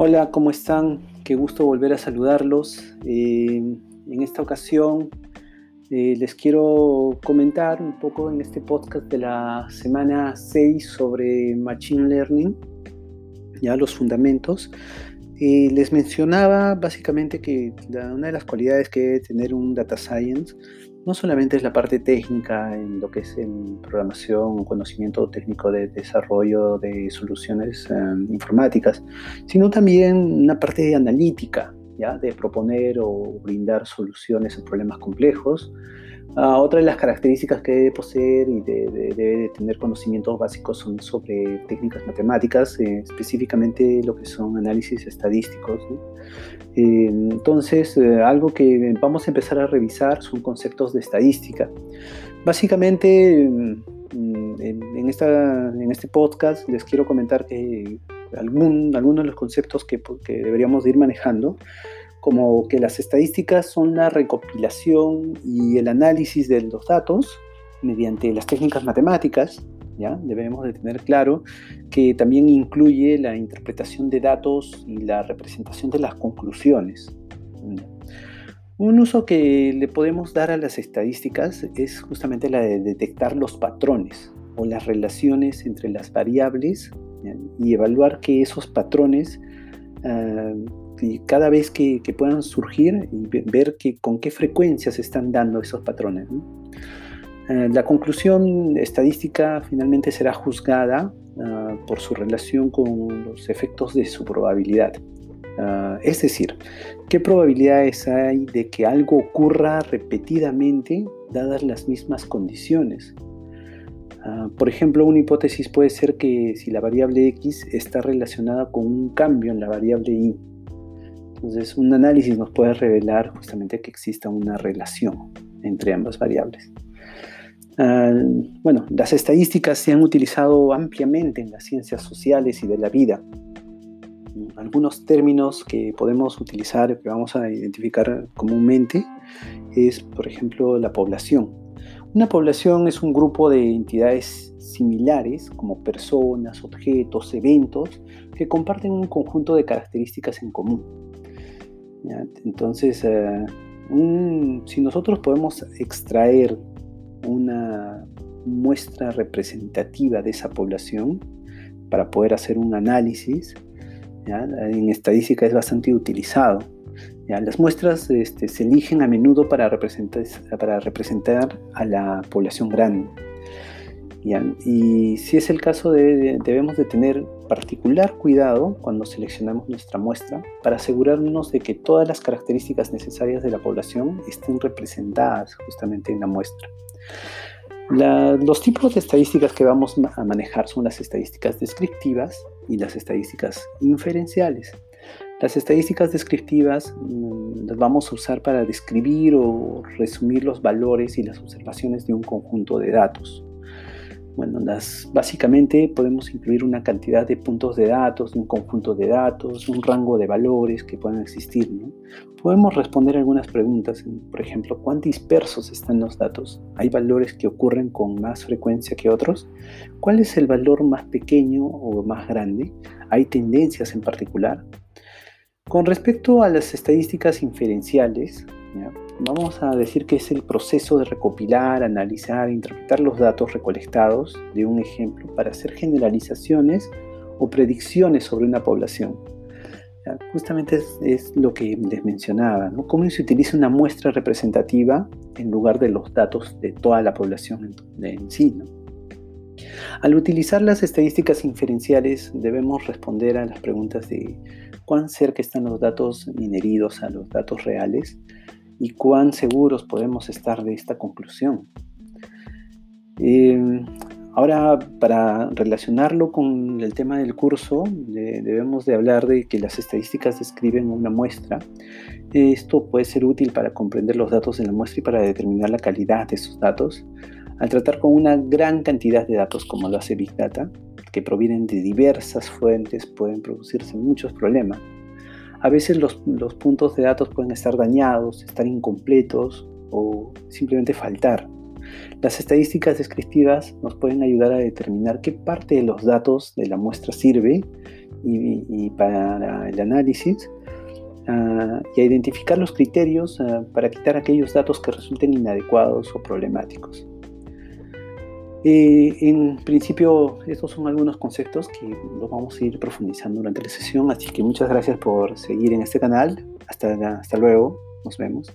Hola, ¿cómo están? Qué gusto volver a saludarlos. Eh, en esta ocasión eh, les quiero comentar un poco en este podcast de la semana 6 sobre Machine Learning, ya los fundamentos. Eh, les mencionaba básicamente que una de las cualidades que debe tener un data science no solamente es la parte técnica en lo que es en programación, conocimiento técnico de desarrollo de soluciones informáticas, sino también una parte analítica, de proponer o brindar soluciones a problemas complejos. Ah, otra de las características que debe poseer y debe tener conocimientos básicos son sobre técnicas matemáticas, eh, específicamente lo que son análisis estadísticos. Eh, entonces, eh, algo que vamos a empezar a revisar son conceptos de estadística. Básicamente, mm, en, esta, en este podcast les quiero comentar que algún, algunos de los conceptos que, que deberíamos ir manejando, como que las estadísticas son la recopilación y el análisis de los datos mediante las técnicas matemáticas, ¿ya? Debemos de tener claro que también incluye la interpretación de datos y la representación de las conclusiones. Un uso que le podemos dar a las estadísticas es justamente la de detectar los patrones o las relaciones entre las variables y evaluar que esos patrones, ah, cada vez que, puedan surgir, y ver que, con qué frecuencia se están dando esos patrones. Ah, la conclusión estadística finalmente será juzgada ah, por su relación con los efectos de su probabilidad. es decir, qué probabilidades hay de que algo ocurra repetidamente dadas las mismas condiciones. Ah, por ejemplo, una hipótesis puede ser que si la variable x está relacionada con un cambio en la variable y. Entonces, un análisis nos puede revelar justamente que exista una relación entre ambas variables. Ah, bueno, las estadísticas se han utilizado ampliamente en las ciencias sociales y de la vida. Algunos términos que podemos utilizar, que vamos a identificar comúnmente, es, por ejemplo, la población. Una población es un grupo de entidades similares, como personas, objetos, eventos, que comparten un conjunto de características en común. Entonces, eh, si nosotros podemos extraer una muestra representativa de esa población para poder hacer un análisis, en estadística es bastante utilizado. Las muestras este, se eligen a menudo para representar, para representar a la población grande. Y si es el caso, debemos de tener particular cuidado cuando seleccionamos nuestra muestra para asegurarnos de que todas las características necesarias de la población estén representadas justamente en la muestra. los tipos de estadísticas que vamos a manejar son las estadísticas descriptivas y las estadísticas inferenciales. Las estadísticas descriptivas mm, las vamos a usar para describir o resumir los valores y las observaciones de un conjunto de datos. Bueno, básicamente podemos incluir una cantidad de puntos de datos, un conjunto de datos, un rango de valores que puedan existir. Podemos responder algunas preguntas, por ejemplo, ¿cuán dispersos están los datos? ¿Hay valores que ocurren con más frecuencia que otros? ¿Cuál es el valor más pequeño o más grande? ¿Hay tendencias en particular? Con respecto a las estadísticas inferenciales, vamos a decir que es el proceso de recopilar, analizar interpretar los datos recolectados de un ejemplo para hacer generalizaciones o predicciones sobre una población. Justamente es, lo que les mencionaba, ¿no? cómo se utiliza una muestra representativa en lugar de los datos de toda la población en, sí. Al utilizar las estadísticas inferenciales debemos responder a las preguntas de cuán cerca están los datos inheridos a los datos reales y cuán seguros podemos estar de esta conclusión. Em, ahora, para relacionarlo con el tema del curso, debemos de hablar de que las estadísticas describen una muestra. Esto puede ser útil para comprender los datos de la muestra y para determinar la calidad de esos datos. Al tratar con una gran cantidad de datos como lo hace Big Data, que provienen de diversas fuentes pueden producirse muchos problemas. A veces los, puntos de datos pueden estar dañados, estar incompletos o simplemente faltar. Las estadísticas descriptivas nos pueden ayudar a determinar qué parte de los datos de la muestra sirve y, para el análisis ah, y a identificar los criterios ah, para quitar aquellos datos que resulten inadecuados o problemáticos. Eh, en principio, estos son algunos conceptos que los vamos a ir profundizando durante la sesión, así que muchas gracias por seguir en este canal. Hasta, hasta luego, nos vemos.